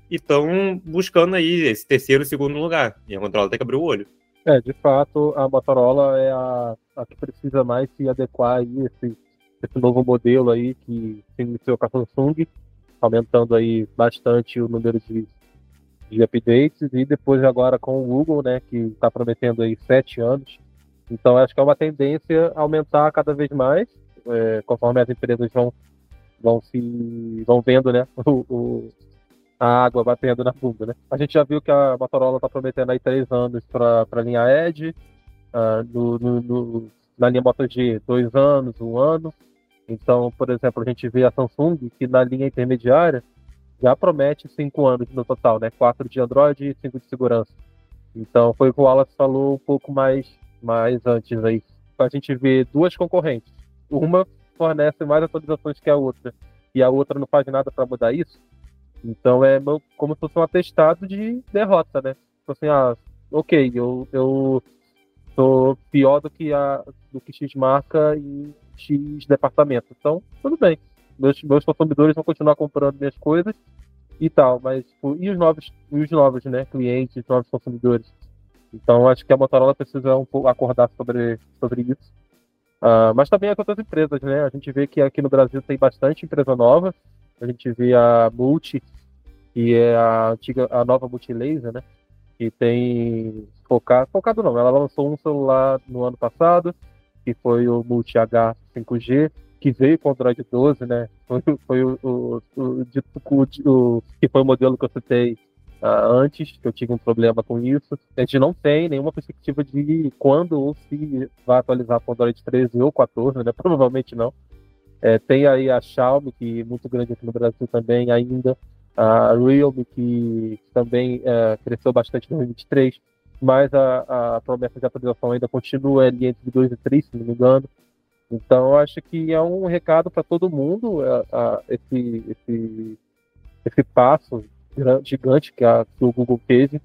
e estão buscando aí esse terceiro, segundo lugar. E a Motorola tem que abrir o olho. É, de fato, a Motorola é a, a que precisa mais se adequar a esse, esse novo modelo aí que se iniciou com a Samsung, aumentando aí bastante o número de, de updates, e depois agora com o Google, né, que está prometendo aí sete anos. Então acho que é uma tendência aumentar cada vez mais, é, conforme as empresas vão, vão se vão vendo, né, o, o a água batendo na bunda, né? A gente já viu que a Motorola está prometendo aí três anos para a linha Edge, uh, no, no, no, na linha Moto G, dois anos, um ano. Então, por exemplo, a gente vê a Samsung, que na linha intermediária já promete cinco anos no total, né? Quatro de Android e cinco de segurança. Então, foi o que o Wallace falou um pouco mais, mais antes aí. A gente vê duas concorrentes. Uma fornece mais atualizações que a outra, e a outra não faz nada para mudar isso. Então é como se fosse um atestado de derrota, né? Tipo assim, ah, ok, eu, eu sou pior do que, a, do que X marca e X departamento. Então, tudo bem. Meus, meus consumidores vão continuar comprando minhas coisas e tal, mas tipo, e os novos, e os novos né, clientes, novos consumidores? Então, acho que a Motorola precisa um pouco acordar sobre, sobre isso. Uh, mas também as outras empresas, né? A gente vê que aqui no Brasil tem bastante empresa nova, a gente vê a Multi, que é a antiga, a nova Multilaser, né? Que tem focado, focado não, ela lançou um celular no ano passado, que foi o Multi H 5G, que veio com o Android 12, né? Foi, foi o, o, o, o, que foi o modelo que eu citei uh, antes, que eu tive um problema com isso. A gente não tem nenhuma perspectiva de quando ou se vai atualizar para o Android 13 ou 14, né? Provavelmente não. É, tem aí a Xiaomi, que é muito grande aqui no Brasil também ainda, a Realme, que também é, cresceu bastante em 2023, mas a, a promessa de atualização ainda continua ali entre 2 e 3, se não me engano. Então, acho que é um recado para todo mundo a, a, esse, esse, esse passo gigante que, a, que o Google teve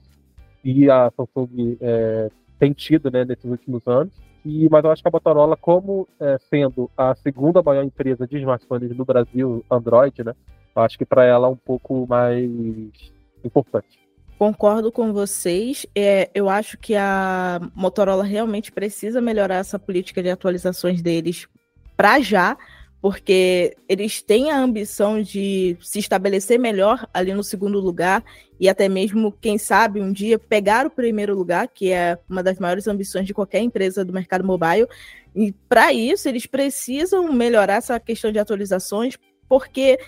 e a Samsung é, tem tido né, nesses últimos anos. E, mas eu acho que a Motorola, como é, sendo a segunda maior empresa de smartphones no Brasil, Android, né, eu acho que para ela é um pouco mais importante. Concordo com vocês. É, eu acho que a Motorola realmente precisa melhorar essa política de atualizações deles para já, porque eles têm a ambição de se estabelecer melhor ali no segundo lugar e até mesmo, quem sabe, um dia pegar o primeiro lugar, que é uma das maiores ambições de qualquer empresa do mercado mobile. E para isso, eles precisam melhorar essa questão de atualizações, porque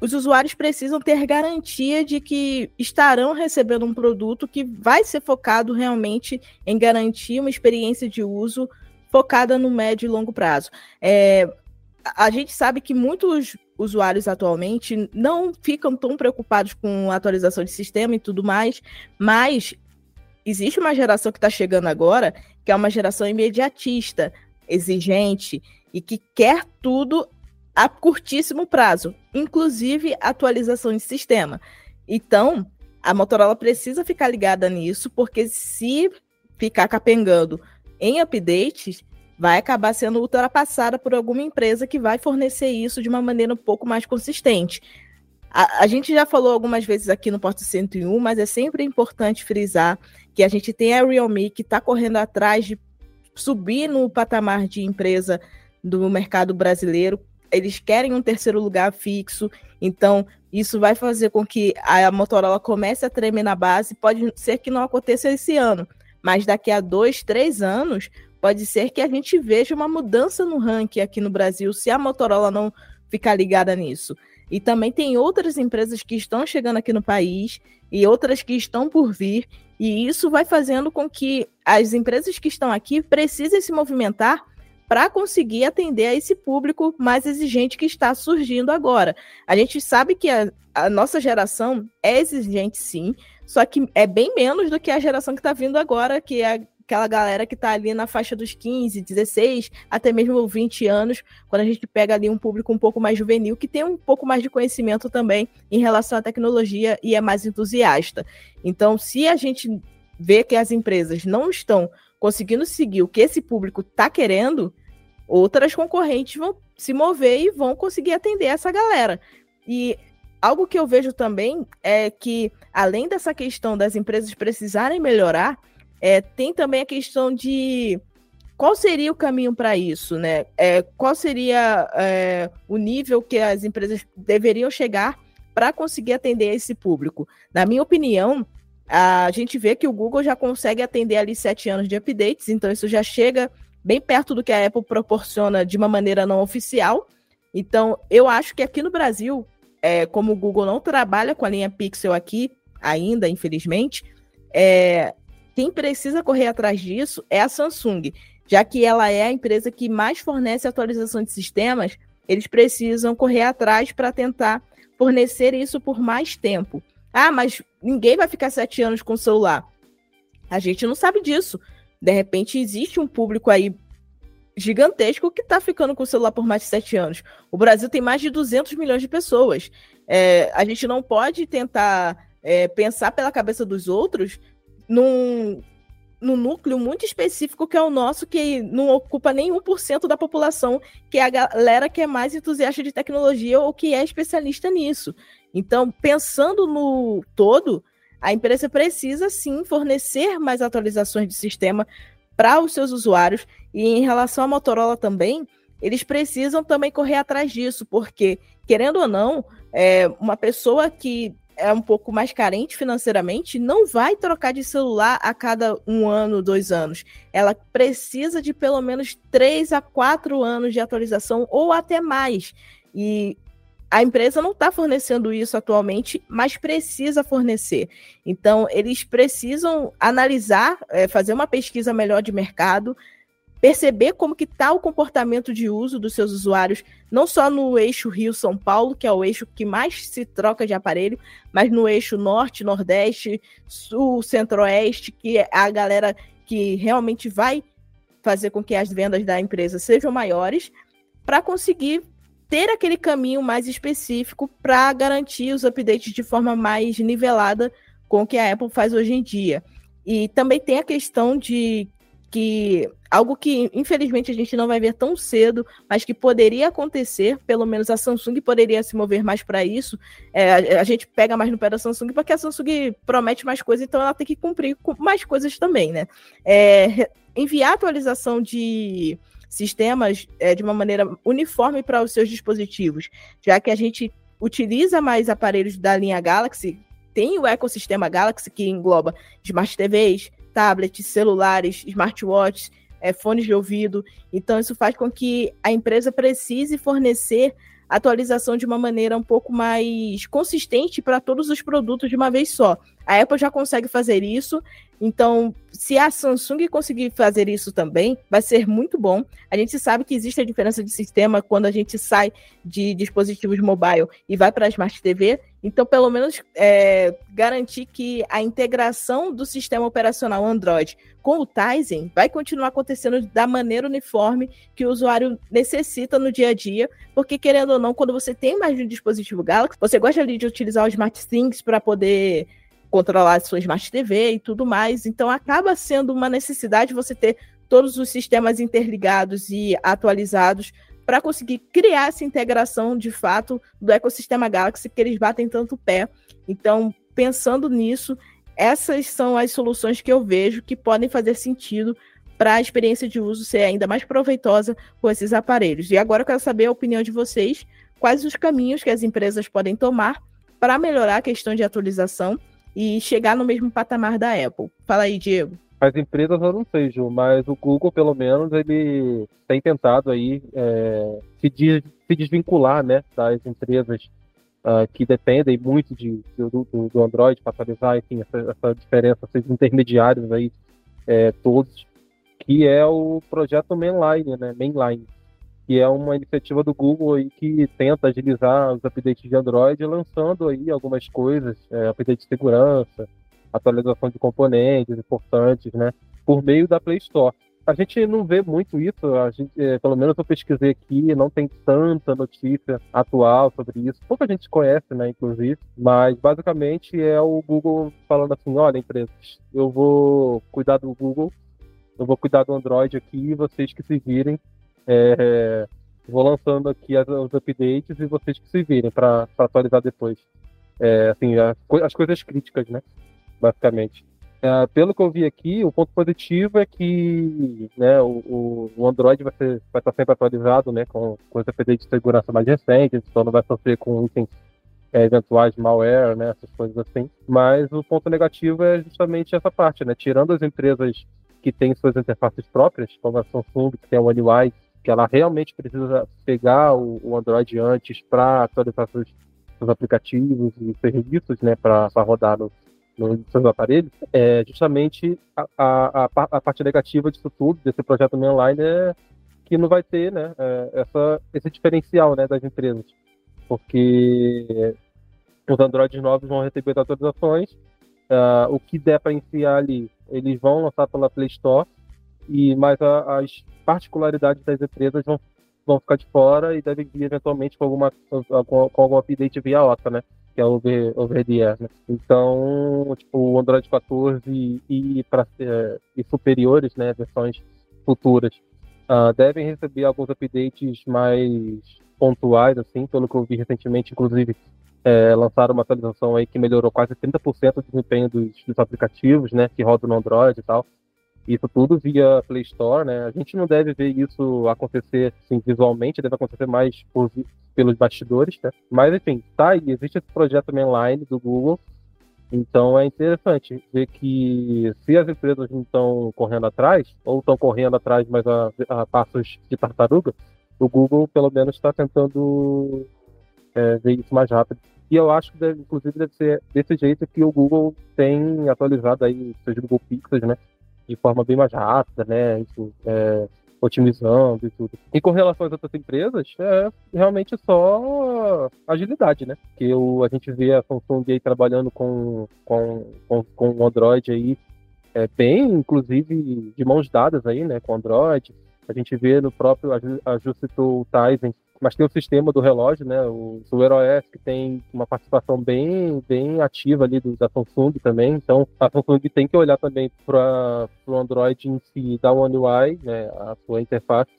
os usuários precisam ter garantia de que estarão recebendo um produto que vai ser focado realmente em garantir uma experiência de uso focada no médio e longo prazo. É, a gente sabe que muitos usuários atualmente não ficam tão preocupados com atualização de sistema e tudo mais, mas existe uma geração que está chegando agora, que é uma geração imediatista, exigente e que quer tudo a curtíssimo prazo, inclusive atualização de sistema. Então, a Motorola precisa ficar ligada nisso, porque se ficar capengando em updates, vai acabar sendo ultrapassada por alguma empresa que vai fornecer isso de uma maneira um pouco mais consistente. A, a, gente já falou algumas vezes aqui no Porto 101, mas é sempre importante frisar que a gente tem a Realme que está correndo atrás de subir no patamar de empresa do mercado brasileiro. Eles querem um terceiro lugar fixo, então isso vai fazer com que a Motorola comece a tremer na base. Pode ser que não aconteça esse ano, mas daqui a dois, três anos, pode ser que a gente veja uma mudança no ranking aqui no Brasil se a Motorola não ficar ligada nisso. E também tem outras empresas que estão chegando aqui no país e outras que estão por vir, e isso vai fazendo com que as empresas que estão aqui precisem se movimentar para conseguir atender a esse público mais exigente que está surgindo agora. A gente sabe que a, a nossa geração é exigente, sim, só que é bem menos do que a geração que está vindo agora, que é aquela galera que está ali na faixa dos 15, 16, até mesmo 20 anos, quando a gente pega ali um público um pouco mais juvenil, que tem um pouco mais de conhecimento também em relação à tecnologia e é mais entusiasta. Então, se a gente vê que as empresas não estão conseguindo seguir o que esse público está querendo, outras concorrentes vão se mover e vão conseguir atender essa galera. E algo que eu vejo também é que, além dessa questão das empresas precisarem melhorar, é, tem também a questão de qual seria o caminho para isso, né? É, qual seria é, o nível que as empresas deveriam chegar para conseguir atender esse público? Na minha opinião, a gente vê que o Google já consegue atender ali sete anos de updates, então isso já chega bem perto do que a Apple proporciona de uma maneira não oficial. Então, eu acho que aqui no Brasil, é, como o Google não trabalha com a linha Pixel aqui, ainda, infelizmente, é, quem precisa correr atrás disso é a Samsung, já que ela é a empresa que mais fornece atualização de sistemas, eles precisam correr atrás para tentar fornecer isso por mais tempo. Ah, mas ninguém vai ficar sete anos com o celular. A gente não sabe disso. De repente, existe um público aí gigantesco que está ficando com o celular por mais de sete anos. O Brasil tem mais de 200 milhões de pessoas. É, a gente não pode tentar é, pensar pela cabeça dos outros num, num núcleo muito específico que é o nosso, que não ocupa nem 1% da população, que é a galera que é mais entusiasta de tecnologia ou que é especialista nisso. Então, pensando no todo, a empresa precisa sim fornecer mais atualizações de sistema para os seus usuários. E em relação à Motorola também, eles precisam também correr atrás disso, porque, querendo ou não, é, uma pessoa que é um pouco mais carente financeiramente não vai trocar de celular a cada um ano, dois anos. Ela precisa de pelo menos três a quatro anos de atualização ou até mais. E a empresa não está fornecendo isso atualmente, mas precisa fornecer. Então, eles precisam analisar, é, fazer uma pesquisa melhor de mercado, perceber como que está o comportamento de uso dos seus usuários, não só no eixo Rio-São Paulo, que é o eixo que mais se troca de aparelho, mas no eixo Norte, Nordeste, Sul, Centro-Oeste, que é a galera que realmente vai fazer com que as vendas da empresa sejam maiores, para conseguir ter aquele caminho mais específico para garantir os updates de forma mais nivelada com o que a Apple faz hoje em dia. E também tem a questão de que algo que infelizmente a gente não vai ver tão cedo, mas que poderia acontecer, pelo menos a Samsung poderia se mover mais para isso. É, a, a, gente pega mais no pé da Samsung porque a Samsung promete mais coisas, então ela tem que cumprir com mais coisas também, né? É, enviar atualização de sistemas é, de uma maneira uniforme para os seus dispositivos, já que a gente utiliza mais aparelhos da linha Galaxy, tem o ecossistema Galaxy que engloba smart TVs, tablets, celulares, smartwatches, é, fones de ouvido. Então, isso faz com que a empresa precise fornecer atualização de uma maneira um pouco mais consistente para todos os produtos de uma vez só. A Apple já consegue fazer isso, então se a Samsung conseguir fazer isso também, vai ser muito bom. A gente sabe que existe a diferença de sistema quando a gente sai de dispositivos mobile e vai para a Smart TV, então pelo menos é, garantir que a integração do sistema operacional Android com o Tizen vai continuar acontecendo da maneira uniforme que o usuário necessita no dia a dia, porque querendo ou não, quando você tem mais de um dispositivo Galaxy, você gosta ali de utilizar o Smart Things para poder controlar a sua Smart TV e tudo mais. Então acaba sendo uma necessidade você ter todos os sistemas interligados e atualizados para conseguir criar essa integração de fato do ecossistema Galaxy que eles batem tanto pé. Então, pensando nisso, essas são as soluções que eu vejo que podem fazer sentido para a experiência de uso ser ainda mais proveitosa com esses aparelhos. E agora eu quero saber a opinião de vocês, quais os caminhos que as empresas podem tomar para melhorar a questão de atualização e chegar no mesmo patamar da Apple. Fala aí, Diego. As empresas eu não sei, Ju, mas o Google, pelo menos, ele tem tentado aí é, se, se, desvincular né, das empresas uh, que dependem muito de, do, do, Android para atualizar, enfim, essa, essa diferença, esses intermediários aí, é, todos, que é o projeto Mainline, né, Mainline que é uma iniciativa do Google aí que tenta agilizar os updates de Android, lançando aí algumas coisas, é, update de segurança, atualização de componentes importantes, né? por meio da Play Store. A gente não vê muito isso, a gente, é, pelo menos eu pesquisei aqui, não tem tanta notícia atual sobre isso. Pouca gente conhece, né, inclusive, mas basicamente é o Google falando assim: olha, empresas, eu vou cuidar do Google, eu vou cuidar do Android aqui, vocês que se virem. É, vou lançando aqui as, os updates e vocês que se virem para atualizar depois. É, assim, as, as coisas críticas, né? Basicamente. É, pelo que eu vi aqui, o ponto positivo é que né, o, o Android vai, ser, vai estar sempre atualizado né, com, com os de segurança mais recentes, então não vai sofrer com itens é, eventuais malware, né, essas coisas assim. Mas o ponto negativo é justamente essa parte, né? Tirando as empresas que têm suas interfaces próprias, como a Samsung, que tem a One UI, que ela realmente precisa pegar o, o Android antes para atualizar seus, seus, aplicativos e serviços, né, para rodar no, nos seus aparelhos, é justamente a, a, a, parte negativa disso tudo, desse projeto online, é que não vai ter né, é, essa, esse diferencial né, das empresas. Porque os Androids novos vão receber atualizações, uh, o que der para enfiar ali, eles vão lançar pela Play Store, e mas a, as particularidades das empresas vão, vão ficar de fora e devem vir eventualmente com alguma com, com algum update via OTA, né? Que é over, over the air, né? Então, tipo, o Android 14 e, e, pra, é, e superiores, né, versões futuras, uh, devem receber alguns updates mais pontuais, assim, pelo que eu vi recentemente, inclusive, é, lançaram uma atualização aí que melhorou quase 30% o desempenho dos, dos aplicativos, né, que rodam no Android e tal. Isso tudo via Play Store, né? A gente não deve ver isso acontecer assim, visualmente, deve acontecer mais por, pelos bastidores, né? Mas enfim, tá aí, existe esse projeto mainline do Google. Então é interessante ver que se as empresas não estão correndo atrás, ou estão correndo atrás, mas a, a passos de tartaruga, o Google pelo menos está tentando é, ver isso mais rápido. E eu acho que, deve, inclusive, deve ser desse jeito que o Google tem atualizado aí seus Google Pixels, né? De forma bem mais rápida, né? Enfim, é, otimizando e tudo. E com relação às outras empresas, é realmente só agilidade, né? Que o, a gente vê a Samsung aí trabalhando com, com, com, com o Android aí é, bem, inclusive, de mãos dadas aí, né? Com o Android. A gente vê no próprio, a Ju citou o Tizen, mas tem o sistema do relógio, né? O, o OS que tem uma participação bem, bem ativa ali do, da Samsung também. Então, a Samsung tem que olhar também para o Android em si, da One UI, né? A sua interface,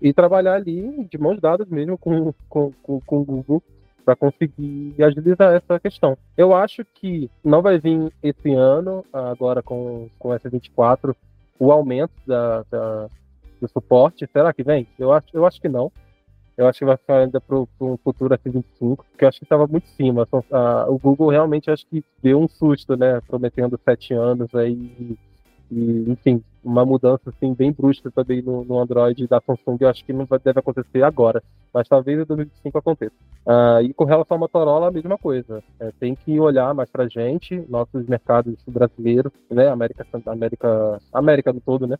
e trabalhar ali de mãos dadas mesmo com, com, com, com o Google para conseguir agilizar essa questão. Eu acho que não vai vir esse ano, agora com, com S24, o aumento da, da do suporte. Será que vem? Eu acho, eu acho que não. Eu acho que vai ficar ainda para um futuro S25, porque eu acho que estava muito cima. o Google realmente acho que deu um susto, né? Prometendo sete anos aí. E, enfim, uma mudança assim, bem brusca também no, no Android da Samsung, eu acho que não vai, deve acontecer agora, mas talvez em 2025 aconteça. Uh, e com relação à Motorola, a mesma coisa. É, tem que olhar mais para gente, nossos mercados brasileiros, né? América, América, América no todo, né?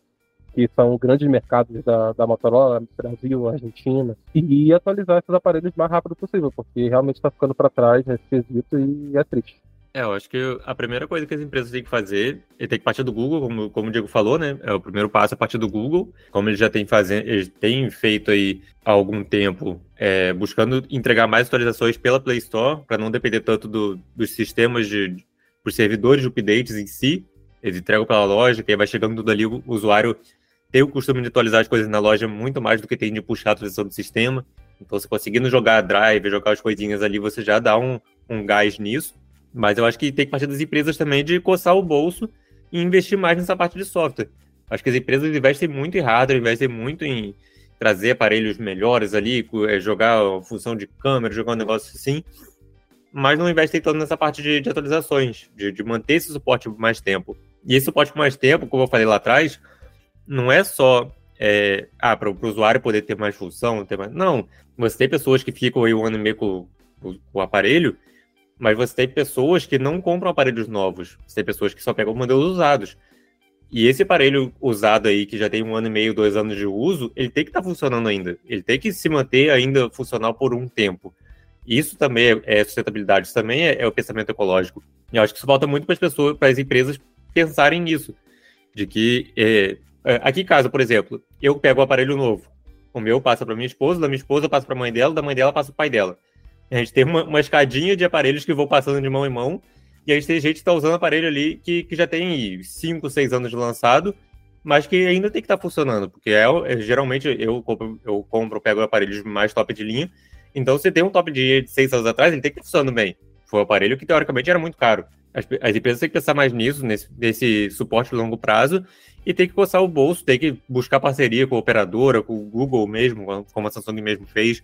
Que são grandes mercados da, da Motorola, Brasil, Argentina, e atualizar esses aparelhos o mais rápido possível, porque realmente está ficando para trás nesse quesito e é triste. É, eu acho que a primeira coisa que as empresas têm que fazer é ter que partir do Google, como, como o Diego falou, né? É o primeiro passo a partir do Google, como eles já têm, fazendo, eles têm feito aí há algum tempo, é, buscando entregar mais atualizações pela Play Store, para não depender tanto do, dos sistemas de, dos servidores de updates em si. Eles entregam pela loja, que aí vai chegando tudo ali, o usuário tem o costume de atualizar as coisas na loja muito mais do que tem de puxar a atualização do sistema. Então, se conseguindo jogar drive, jogar as coisinhas ali, você já dá um, um gás nisso. Mas eu acho que tem que partir das empresas também de coçar o bolso e investir mais nessa parte de software. Acho que as empresas investem muito em hardware, investem muito em trazer aparelhos melhores ali, é, jogar função de câmera, jogar um negócio assim, mas não investem tanto nessa parte de, de atualizações, de, de, manter esse suporte por mais tempo. E esse suporte por mais tempo, como eu falei lá atrás, não é só é, ah, para o usuário poder ter mais função, ter mais... não. Você tem pessoas que ficam aí um ano e meio com, com, com, o aparelho, mas você tem pessoas que não compram aparelhos novos. Você tem pessoas que só pegam modelos usados. E esse aparelho usado aí, que já tem um ano e meio, dois anos de uso, ele tem que estar tá funcionando ainda. Ele tem que se manter ainda funcional por um tempo. Isso também é, é sustentabilidade, isso também é, é, o pensamento ecológico. E eu acho que isso falta muito para as pessoas, para as empresas pensarem nisso De que, é, aqui em casa, por exemplo, eu pego o aparelho novo, o meu passa para minha esposa, da minha esposa passa para a mãe dela, da mãe dela passa para o pai dela. A gente tem uma, uma, escadinha de aparelhos que vão passando de mão em mão, e a gente tem gente que está usando aparelho ali que, que já tem 5, 6 anos de lançado, mas que ainda tem que estar tá funcionando, porque é, é, geralmente eu compro, eu compro, pego aparelhos mais top de linha, então se tem um top de linha de 6 anos atrás, ele tem que estar funcionando bem. Foi um aparelho que teoricamente era muito caro. As, as empresas têm que pensar mais nisso, nesse, nesse suporte de longo prazo, e tem que coçar o bolso, tem que buscar parceria com a operadora, com o Google mesmo, como a Samsung mesmo fez,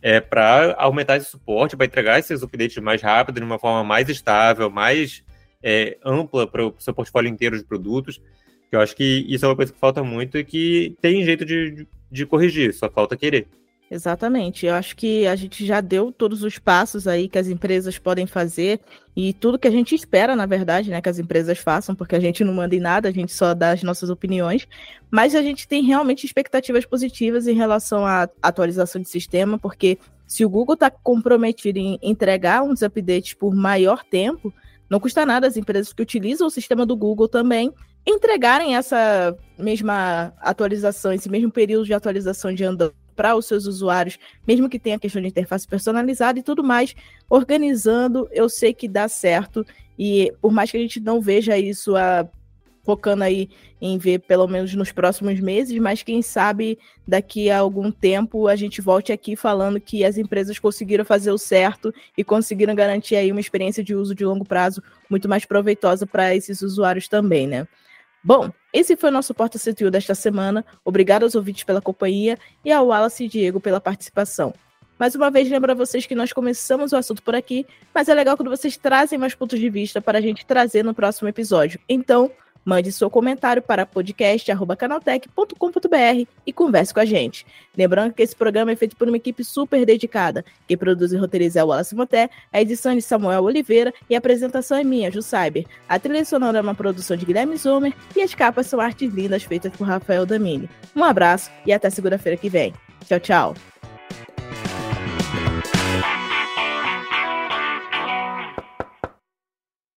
é, para aumentar esse suporte, para entregar esses updates mais rápido, de uma forma mais estável, mais é, ampla para o seu portfólio inteiro de produtos. Eu acho que isso é uma coisa que falta muito e que tem jeito de, de corrigir, só falta querer. Exatamente. Eu acho que a gente já deu todos os passos aí que as empresas podem fazer e tudo que a gente espera, na verdade, né, que as empresas façam, porque a gente não manda em nada, a gente só dá as nossas opiniões. Mas a gente tem realmente expectativas positivas em relação à atualização de sistema, porque se o Google está comprometido em entregar uns updates por maior tempo, não custa nada as empresas que utilizam o sistema do Google também entregarem essa mesma atualização, esse mesmo período de atualização de Android para os seus usuários, mesmo que tenha questão de interface personalizada e tudo mais, organizando, eu sei que dá certo. E por mais que a gente não veja isso a, focando aí em ver pelo menos nos próximos meses, mas quem sabe daqui a algum tempo a gente volte aqui falando que as empresas conseguiram fazer o certo e conseguiram garantir aí uma experiência de uso de longo prazo muito mais proveitosa para esses usuários também, né? Bom, esse foi o nosso Porta CTU desta semana. Obrigado aos ouvintes pela companhia e ao Wallace e Diego pela participação. Mais uma vez, lembro a vocês que nós começamos o assunto por aqui, mas é legal quando vocês trazem mais pontos de vista para a gente trazer no próximo episódio. Então, Mande seu comentário para podcast.canaltech.com.br e converse com a gente. Lembrando que esse programa é feito por uma equipe super dedicada. Quem produz e roteiriza é o Wallace Moté, a edição é de Samuel Oliveira e a apresentação é minha, Ju Cyber. A trilha sonora é uma produção de Guilherme Zomer e as capas são artes lindas feitas por Rafael Damini. Um abraço e até segunda-feira que vem. Tchau, tchau.